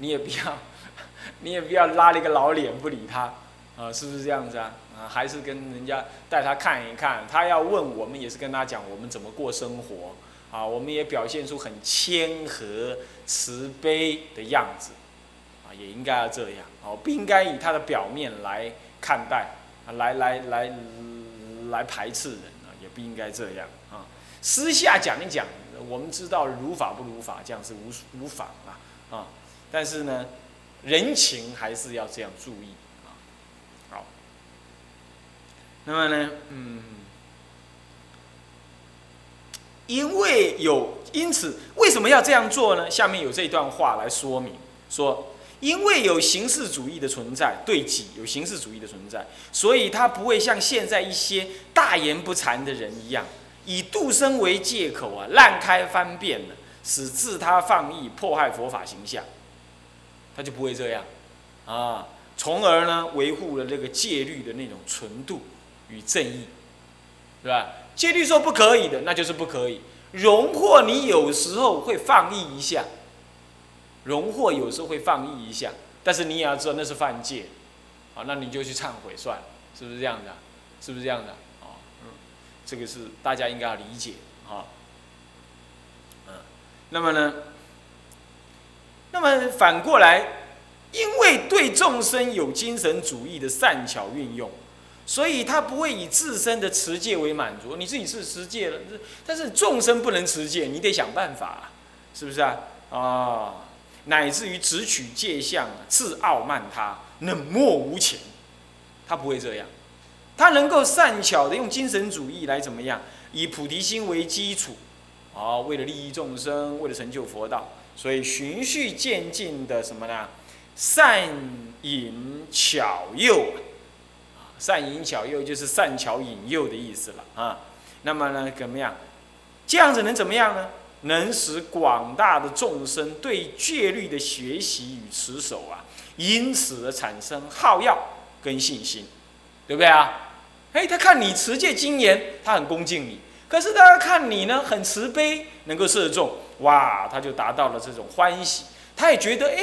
你也不要，你也不要拉了一个老脸不理他，啊，是不是这样子啊？啊，还是跟人家带他看一看，他要问我们也是跟他讲我们怎么过生活，啊，我们也表现出很谦和、慈悲的样子，啊，也应该要这样，哦，不应该以他的表面来看待，啊，来来来来排斥人啊，也不应该这样啊，私下讲一讲，我们知道如法不如法，这样是无无妨啊，啊，但是呢，人情还是要这样注意。好那么呢，嗯，因为有，因此为什么要这样做呢？下面有这段话来说明，说因为有形式主义的存在，对己有形式主义的存在，所以他不会像现在一些大言不惭的人一样，以度生为借口啊，滥开方便了，使自他放逸，迫害佛法形象，他就不会这样啊，从而呢维护了这个戒律的那种纯度。与正义，是吧？戒律说不可以的，那就是不可以。荣获你有时候会放逸一下，荣获有时候会放逸一下，但是你也要知道那是犯戒，啊，那你就去忏悔算了，是不是这样的？是不是这样的？啊，嗯，这个是大家应该要理解啊，嗯，那么呢，那么反过来，因为对众生有精神主义的善巧运用。所以他不会以自身的持戒为满足，你自己是持戒了，但是众生不能持戒，你得想办法，是不是啊？啊，乃至于只取戒相，自傲慢他，冷漠无情，他不会这样，他能够善巧的用精神主义来怎么样？以菩提心为基础，啊，为了利益众生，为了成就佛道，所以循序渐进的什么呢？善引巧诱。善引巧诱就是善巧引诱的意思了啊。那么呢，怎么样？这样子能怎么样呢？能使广大的众生对戒律的学习与持守啊，因此而产生好要跟信心，对不对啊？哎，他看你持戒精严，他很恭敬你；可是大家看你呢，很慈悲，能够摄众，哇，他就达到了这种欢喜。他也觉得，哎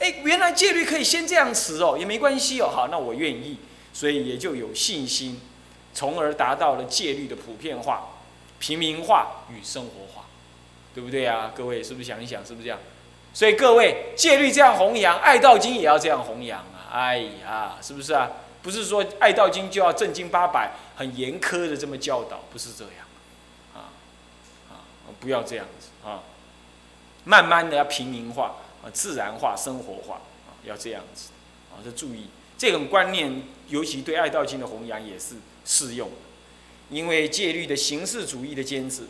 哎，原来戒律可以先这样持哦，也没关系哦，好，那我愿意。所以也就有信心，从而达到了戒律的普遍化、平民化与生活化，对不对啊？各位是不是想一想，是不是这样？所以各位戒律这样弘扬，爱道经也要这样弘扬啊！哎呀，是不是啊？不是说爱道经就要正经八百、很严苛的这么教导，不是这样，啊啊，不要这样！慢慢的要平民化啊，自然化、生活化啊，要这样子啊，要注意。这种观念，尤其对爱道经的弘扬也是适用的，因为戒律的形式主义的坚持。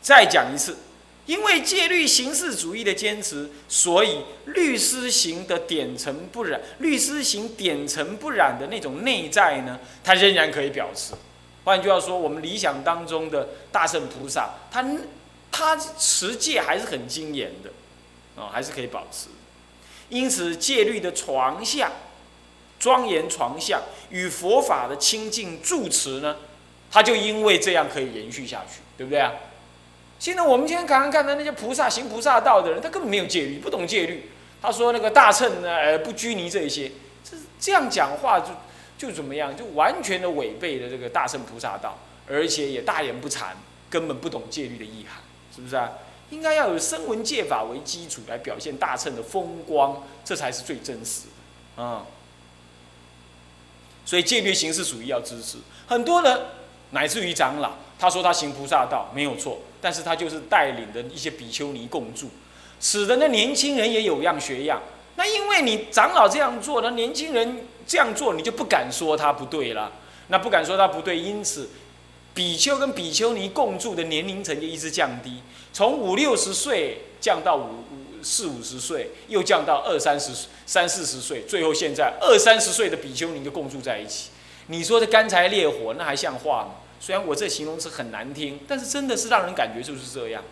再讲一次，因为戒律形式主义的坚持，所以律师行的点尘不染，律师行点尘不染的那种内在呢，它仍然可以表示。换句话说，我们理想当中的大圣菩萨，他他持戒还是很精严的，啊，还是可以保持。因此，戒律的床下。庄严床相与佛法的清净住持呢，他就因为这样可以延续下去，对不对啊？现在我们今天刚刚看到那些菩萨行菩萨道的人，他根本没有戒律，不懂戒律。他说那个大乘呢，呃，不拘泥这些，这这样讲话就就怎么样，就完全的违背了这个大乘菩萨道，而且也大言不惭，根本不懂戒律的意涵，是不是啊？应该要有声闻戒法为基础来表现大乘的风光，这才是最真实的，啊。所以戒律形式主义要支持很多人，乃至于长老，他说他行菩萨道没有错，但是他就是带领的一些比丘尼共住，使得那年轻人也有样学样。那因为你长老这样做，那年轻人这样做，你就不敢说他不对了。那不敢说他不对，因此比丘跟比丘尼共住的年龄层就一直降低，从五六十岁降到五五。四五十岁，又降到二三十、三四十岁，最后现在二三十岁的比丘尼就共住在一起。你说这干柴烈火，那还像话吗？虽然我这形容词很难听，但是真的是让人感觉就是这样，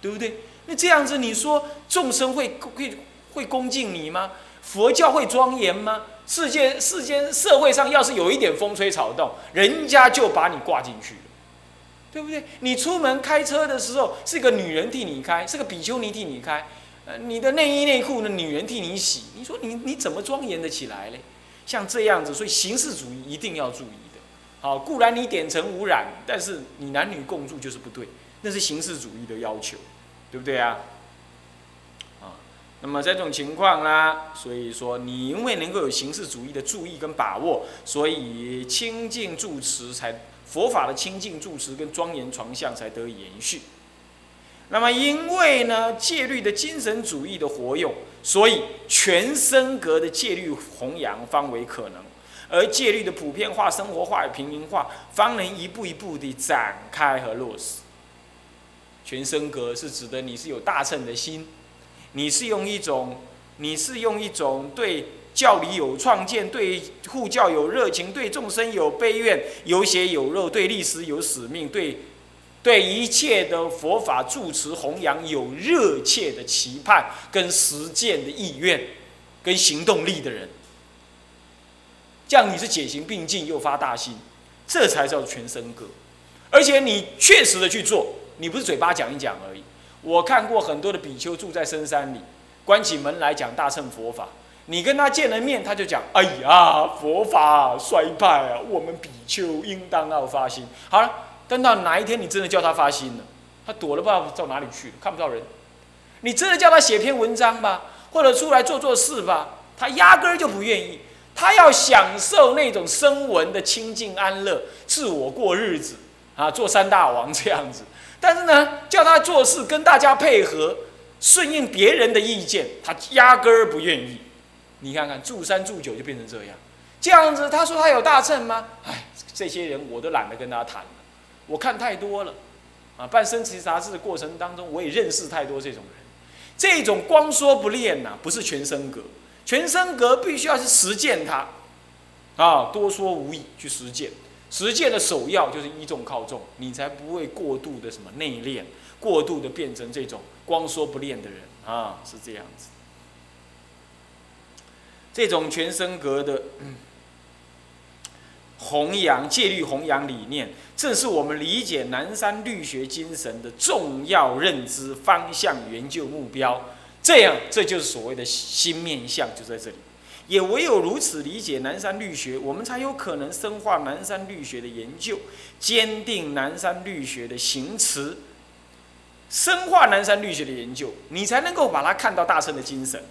对不对？那这样子，你说众生会会会恭敬你吗？佛教会庄严吗？世界世间社会上要是有一点风吹草动，人家就把你挂进去，对不对？你出门开车的时候，是个女人替你开，是个比丘尼替你开。呃，你的内衣内裤呢，女人替你洗，你说你你怎么庄严的起来嘞？像这样子，所以形式主义一定要注意的。好，固然你点尘污染，但是你男女共住就是不对，那是形式主义的要求，对不对啊？啊，那么这种情况啦，所以说你因为能够有形式主义的注意跟把握，所以清净住持才佛法的清净住持跟庄严床相才得以延续。那么因为呢戒律的精神主义的活用，所以全身格的戒律弘扬方为可能。而戒律的普遍化、生活化平民化，方能一步一步地展开和落实。全身格是指的你是有大乘的心，你是用一种，你是用一种对教理有创建、对护教有热情、对众生有悲愿、有血有肉、对历史有使命、对对一切的佛法住持弘扬有热切的期盼跟实践的意愿跟行动力的人。这样你是解行并进又发大心，这才叫全身格。而且你确实的去做，你不是嘴巴讲一讲而已。我看过很多的比丘住在深山里，关起门来讲大乘佛法。你跟他见了面，他就讲：“哎呀，佛法衰败啊，我们比丘应当要发心。”好了，等到哪一天你真的叫他发心了，他躲了不知道到哪里去了，看不到人。你真的叫他写篇文章吧，或者出来做做事吧，他压根儿就不愿意。他要享受那种声闻的清净安乐，自我过日子啊，做三大王这样子。但是呢，叫他做事跟大家配合，顺应别人的意见，他压根儿不愿意。你看看住三住九就变成这样，这样子他说他有大乘吗？哎，这些人我都懒得跟他谈了，我看太多了啊。办生旗杂志的过程当中，我也认识太多这种人。这种光说不练呐，不是全身格。全身格必须要去实践它，啊，多说无益，去实践。实践的首要就是依重靠重，你才不会过度的什么内敛，过度的变成这种光说不练的人啊，是这样子。这种全身格的弘扬戒律弘扬理念，正是我们理解南山律学精神的重要认知方向、研究目标。这样，这就是所谓的新面相，就在这里。也唯有如此理解南山律学，我们才有可能深化南山律学的研究，坚定南山律学的行持。深化南山律学的研究，你才能够把它看到大乘的精神。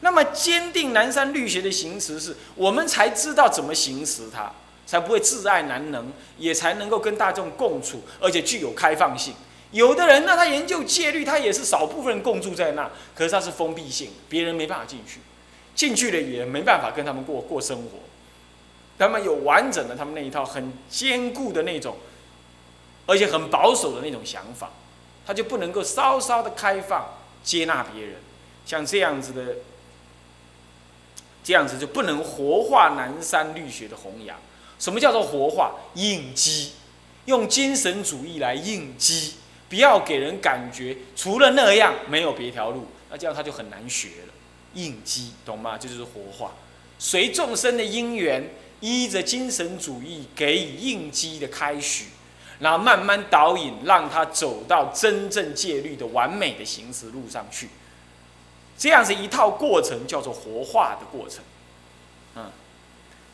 那么，坚定南山律学的行持，是我们才知道怎么行持它，才不会自爱难能，也才能够跟大众共处，而且具有开放性。有的人呢，他研究戒律，他也是少部分人共住在那，可是他是封闭性，别人没办法进去，进去了也没办法跟他们过过生活。他们有完整的他们那一套很坚固的那种，而且很保守的那种想法，他就不能够稍稍的开放接纳别人，像这样子的，这样子就不能活化南山律学的弘扬。什么叫做活化？应激，用精神主义来应激。不要给人感觉除了那样没有别条路，那这样他就很难学了。应激，懂吗？这就是活化，随众生的因缘，依着精神主义给予应激的开许，然后慢慢导引，让他走到真正戒律的完美的行驶路上去。这样子一套过程叫做活化的过程，嗯。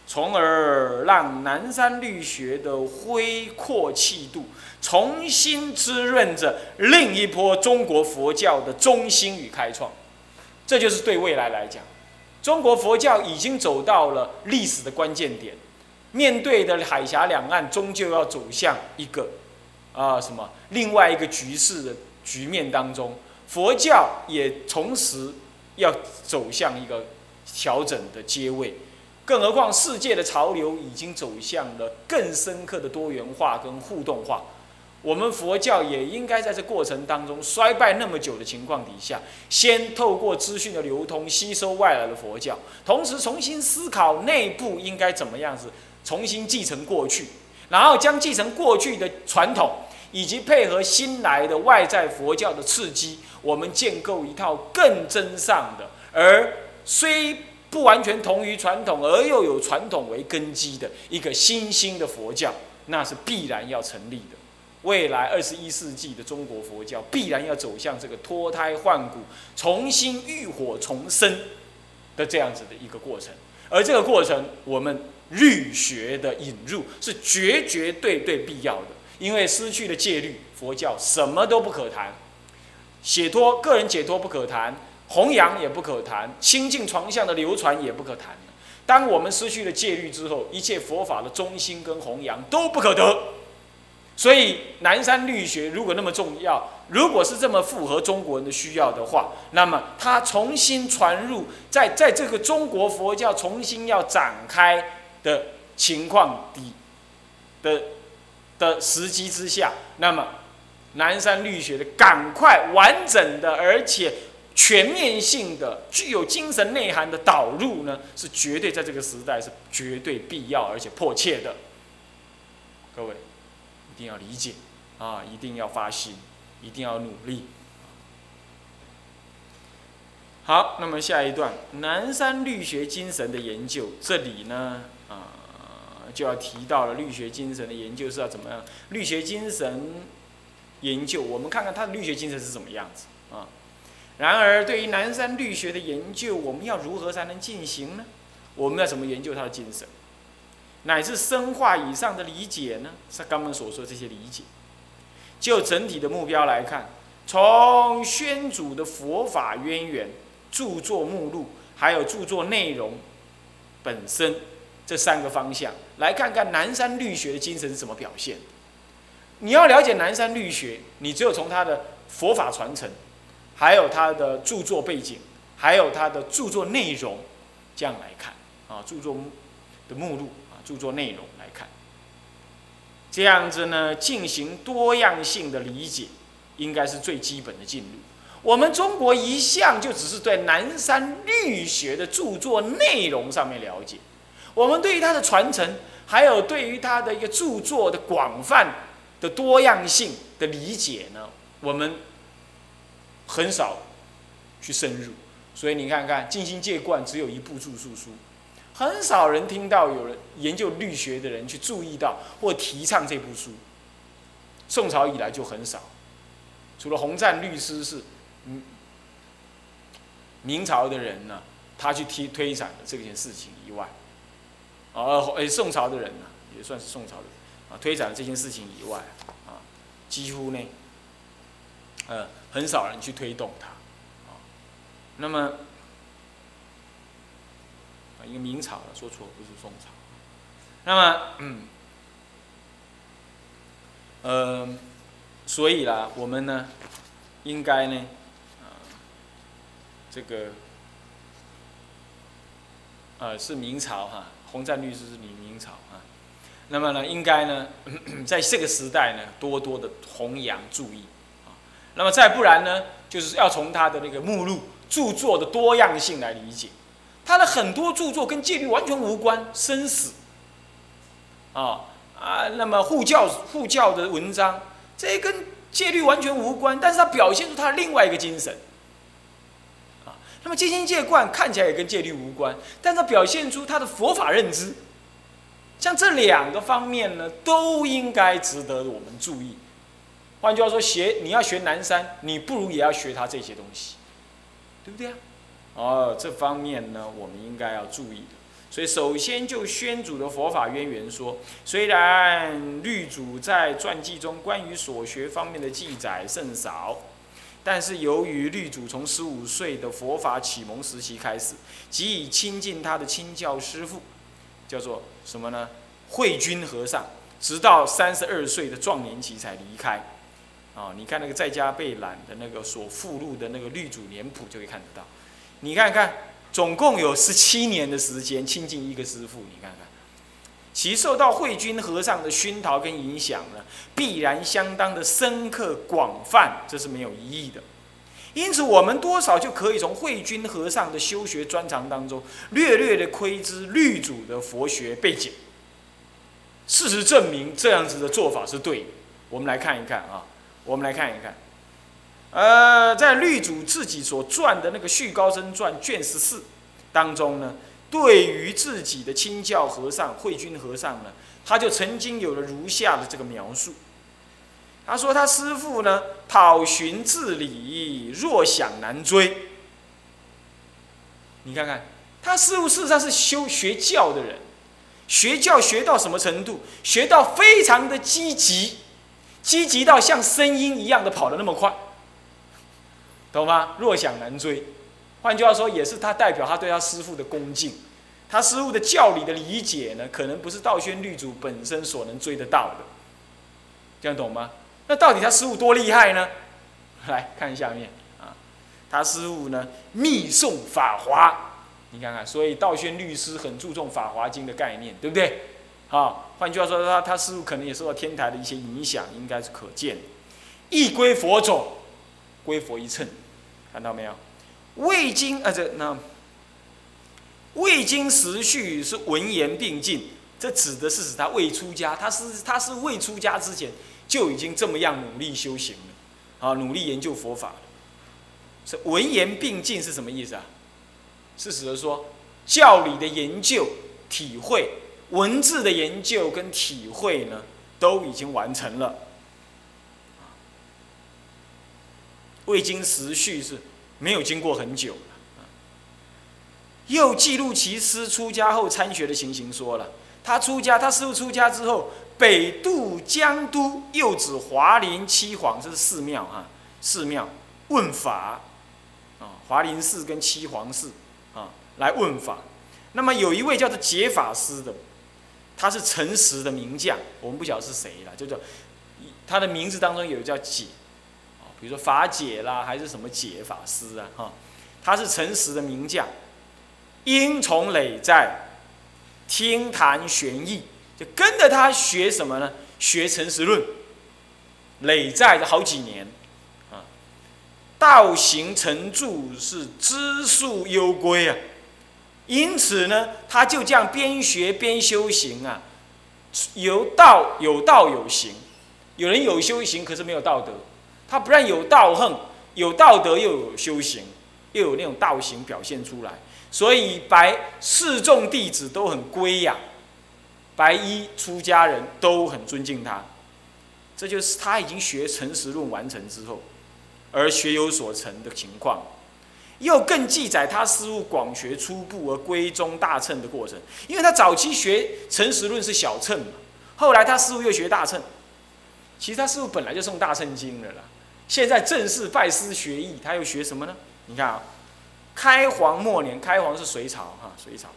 从而让南山律学的恢阔气度重新滋润着另一波中国佛教的中心与开创，这就是对未来来讲，中国佛教已经走到了历史的关键点，面对的海峡两岸终究要走向一个啊什么？另外一个局势的局面当中，佛教也同时要走向一个调整的阶位。更何况，世界的潮流已经走向了更深刻的多元化跟互动化。我们佛教也应该在这过程当中衰败那么久的情况底下，先透过资讯的流通吸收外来的佛教，同时重新思考内部应该怎么样子，重新继承过去，然后将继承过去的传统，以及配合新来的外在佛教的刺激，我们建构一套更真上的，而虽。不完全同于传统，而又有传统为根基的一个新兴的佛教，那是必然要成立的。未来二十一世纪的中国佛教必然要走向这个脱胎换骨、重新浴火重生的这样子的一个过程，而这个过程，我们律学的引入是绝绝对对必要的，因为失去了戒律，佛教什么都不可谈，解脱个人解脱不可谈，弘扬也不可谈，清净床相的流传也不可谈。当我们失去了戒律之后，一切佛法的中心跟弘扬都不可得。所以南山律学如果那么重要，如果是这么符合中国人的需要的话，那么它重新传入在在这个中国佛教重新要展开的情况底的的时机之下，那么南山律学的赶快完整的而且。全面性的、具有精神内涵的导入呢，是绝对在这个时代是绝对必要而且迫切的。各位一定要理解啊，一定要发心，一定要努力。好，那么下一段南山律学精神的研究，这里呢就要提到了律学精神的研究是要怎么样？律学精神研究，我们看看他的律学精神是什么样子啊？然而，对于南山律学的研究，我们要如何才能进行呢？我们要怎么研究他的精神，乃至深化以上的理解呢？是刚刚所说这些理解。就整体的目标来看，从宣主的佛法渊源、著作目录，还有著作内容本身这三个方向，来看看南山律学的精神是怎么表现。你要了解南山律学，你只有从他的佛法传承。还有他的著作背景，还有他的著作内容，这样来看啊，著作的目录啊，著作内容来看，这样子呢，进行多样性的理解，应该是最基本的进入。我们中国一向就只是对南山律学的著作内容上面了解，我们对于他的传承，还有对于他的一个著作的广泛的多样性的理解呢，我们。很少去深入，所以你看看《静心戒观》只有一部著述书，很少人听到有人研究律学的人去注意到或提倡这部书。宋朝以来就很少，除了洪湛律师是，嗯，明朝的人呢，他去推推展这件事情以外，啊，哎，宋朝的人呢，也算是宋朝的啊，推展这件事情以外，啊，几乎呢，呃。很少人去推动它，啊，那么啊，一个明朝的说错，不是宋朝。那么，嗯，呃，所以啦，我们呢，应该呢，啊，这个，呃，是明朝哈，洪湛律师是明明朝啊。那么呢，应该呢，在这个时代呢，多多的弘扬注意啊。那么再不然呢，就是要从他的那个目录著作的多样性来理解，他的很多著作跟戒律完全无关，生死，啊啊，那么护教护教的文章，这跟戒律完全无关，但是他表现出他另外一个精神，那么戒心戒观看起来也跟戒律无关，但它表现出他的佛法认知，像这两个方面呢，都应该值得我们注意。换句话说，学你要学南山，你不如也要学他这些东西，对不对啊？哦，这方面呢，我们应该要注意的。所以，首先就宣祖的佛法渊源说，虽然律祖在传记中关于所学方面的记载甚少，但是由于律祖从十五岁的佛法启蒙时期开始，即以亲近他的亲教师父，叫做什么呢？慧君和尚，直到三十二岁的壮年期才离开。啊，你看那个在家备览的那个所附录的那个律祖年谱就可以看得到。你看看，总共有十七年的时间亲近一个师父，你看看，其受到慧君和尚的熏陶跟影响呢，必然相当的深刻广泛，这是没有疑义的。因此，我们多少就可以从慧君和尚的修学专长当中，略略的窥知律主的佛学背景。事实证明，这样子的做法是对的。我们来看一看啊。我们来看一看，呃，在律主自己所撰的那个《续高僧传》卷十四当中呢，对于自己的亲教和尚慧君和尚呢，他就曾经有了如下的这个描述：他说他师父呢，讨寻自理，若想难追。你看看，他师父事实上是修学教的人，学教学到什么程度？学到非常的积极，积极到像声音一样的跑得那么快，懂吗？若想难追，换句话说，也是他代表他对他师父的恭敬，他师父的教理的理解呢，可能不是道宣律主本身所能追得到的，这样懂吗？那到底他师傅多厉害呢？来看下面啊，他师傅呢密诵《法华》，你看看，所以道宣律师很注重《法华经》的概念，对不对？好，换句话说，他他师傅可能也受到天台的一些影响，应该是可见的。一归佛种，归佛一乘，看到没有？未经啊，这那未经时序是文言并进，这指的是指他未出家，他是他是未出家之前。就已经这么样努力修行了，啊，努力研究佛法了。是文言并进是什么意思啊？是指的说教理的研究、体会、文字的研究跟体会呢，都已经完成了。未经时序是没有经过很久了。又记录其师出家后参学的情形，说了他出家，他师傅出家之后。北渡江都，又指华林七皇，这是寺庙啊，寺庙问法啊，华林寺跟七皇寺啊来问法。那么有一位叫做解法师的，他是诚实的名将，我们不晓得是谁了，就叫他的名字当中有叫解，比如说法解啦，还是什么解法师啊，哈，他是诚实的名将，因从累在听谈玄义。就跟着他学什么呢？学诚实论，累在了好几年，啊，道行成著是知数幽归啊，因此呢，他就这样边学边修行啊，有道有道有行，有人有修行可是没有道德，他不但有道行，有道德又有修行，又有那种道行表现出来，所以白四众弟子都很归呀。白衣出家人都很尊敬他，这就是他已经学诚实论完成之后，而学有所成的情况。又更记载他师傅广学初步而归宗大乘的过程，因为他早期学诚实论是小乘嘛，后来他师傅又学大乘。其实他师傅本来就送大乘经的啦，现在正式拜师学艺，他又学什么呢？你看啊，开皇末年，开皇是隋朝哈，隋朝。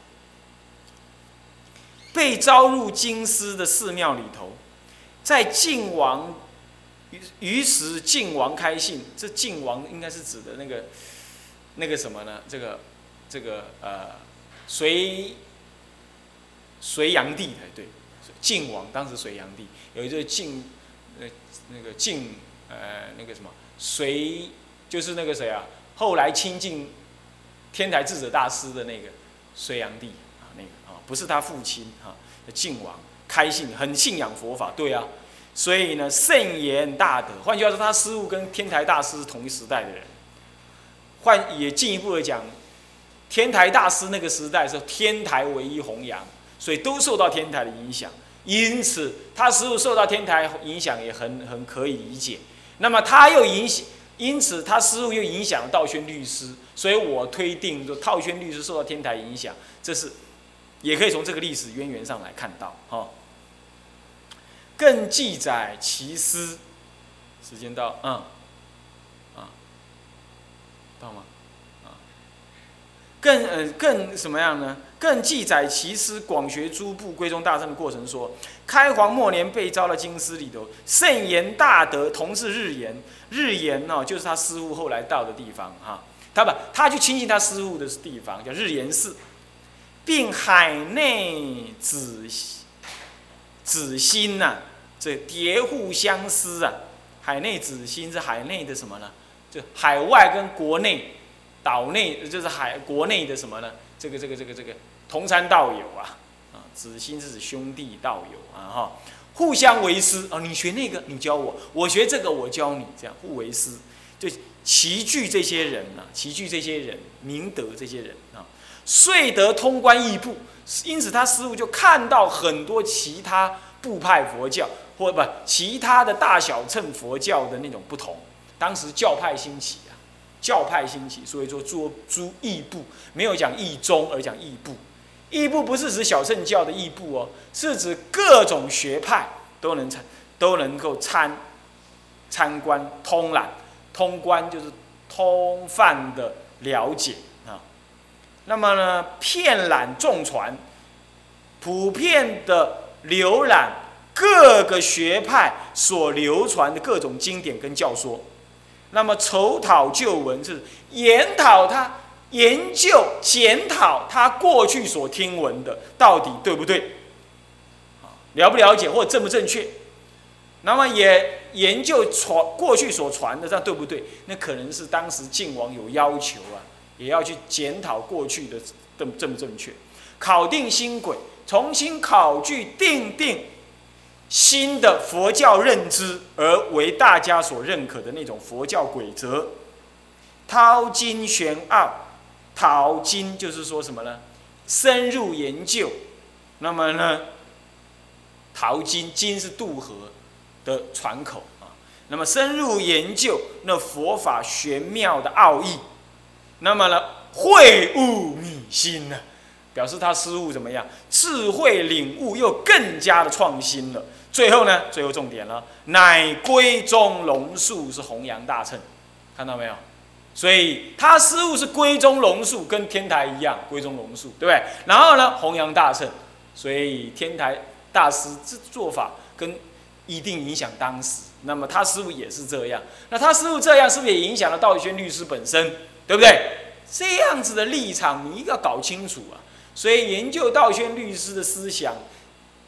被招入京师的寺庙里头，在晋王于于时晋王开信，这晋王应该是指的那个那个什么呢？这个这个呃隋隋炀帝哎对，晋王当时隋炀帝有一个晋呃那个晋呃那个什么隋就是那个谁啊？后来亲近天台智者大师的那个隋炀帝啊，那个啊。不是他父亲哈，晋王开信很信仰佛法，对啊，所以呢圣言大德。换句话说，他师傅跟天台大师是同一时代的人。换也进一步的讲，天台大师那个时代是天台唯一弘扬，所以都受到天台的影响。因此，他师傅受到天台影响也很很可以理解。那么他又影响，因此他师傅又影响了道宣律师，所以我推定说道宣律师受到天台影响，这是。也可以从这个历史渊源上来看到，哈。更记载其师，时间到，嗯，啊，到吗？啊，更呃更什么样呢？更记载其师广学诸部归宗大圣的过程，说开皇末年被招了京师里头，圣言大德同是日言，日言呢就是他师傅后来到的地方，哈，他不他去亲近他师傅的地方叫日言寺。并海内子子心呐，这叠互相思啊。海内子心是海内的什么呢？就海外跟国内岛内，就是海国内的什么呢？这个这个这个这个同参道友啊，啊，子心是指兄弟道友啊哈，互相为师啊。你学那个，你教我；我学这个，我教你，这样互为师，就齐聚这些人呐，齐聚这些人，明德这些人啊。遂得通关异部，因此他师傅就看到很多其他部派佛教或不其他的大小乘佛教的那种不同。当时教派兴起，教派兴起，所以说做诸异部，没有讲异宗，而讲异部。异部不是指小乘教的异部哦，是指各种学派都能参，都能够参参观通览，通关就是通泛的了解啊。那么呢，遍览众传，普遍的浏览各个学派所流传的各种经典跟教说。那么筹讨旧闻是研讨他。研究检讨他过去所听闻的到底对不对，了不了解或正不正确？那么也研究传过去所传的这样对不对？那可能是当时晋王有要求啊，也要去检讨过去的正正不正确，考定新轨，重新考据定定新的佛教认知，而为大家所认可的那种佛教规则，掏金玄奥。淘金就是说什么呢？深入研究，那么呢？淘金金是渡河的船口啊。那么深入研究那佛法玄妙的奥义，那么呢？会悟秘心呢？表示他师悟怎么样？智慧领悟又更加的创新了。最后呢？最后重点了，乃归宗龙树是弘扬大乘，看到没有？所以他师傅是归宗龙树，跟天台一样，归宗龙树，对不对？然后呢，弘扬大乘，所以天台大师这做法跟一定影响当时。那么他师傅也是这样，那他师傅这样是不是也影响了道宣律师本身，对不对？这样子的立场你一定要搞清楚啊！所以研究道宣律师的思想、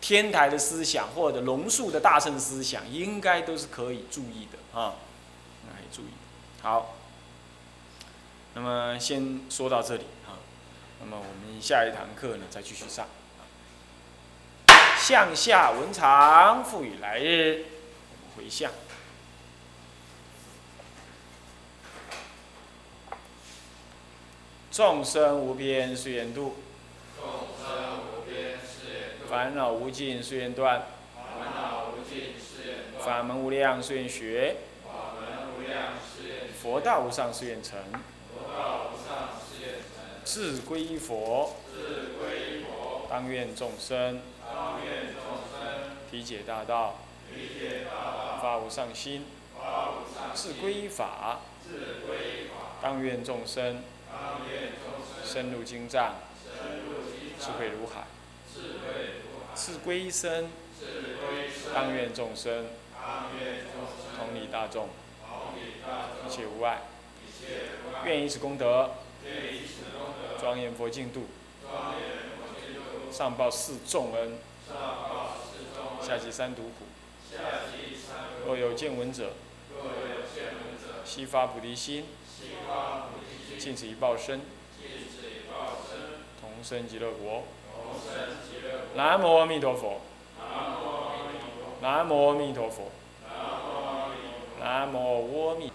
天台的思想或者龙树的大乘思想，应该都是可以注意的啊，可以注意。好。那么先说到这里啊，那么我们下一堂课呢再继续上。向下文长赋予来日，我们回向。众生无边誓愿度，众生无边誓愿度。烦恼无尽誓愿断，烦恼无尽誓愿断。法门无量誓愿学，法门无量誓愿学。佛道无上誓愿成。自归依佛，自归依佛，当愿众生，当愿众生，体解大道，体解大道，发无上心，发无上心，自归依法，自归依法，当愿众生，当愿众生，深入经藏，深入经藏，智慧如海，智，归一，生，当愿众生，同理大众，一切无碍，愿以此功德。庄严佛净土，上报四重恩，下济三毒苦，若有见闻者，悉发菩提心，尽此一报身，尽此一报身，同生极乐国，南无阿弥陀佛，南无阿弥陀佛，南无阿弥陀佛，南无阿弥陀佛，南无阿弥。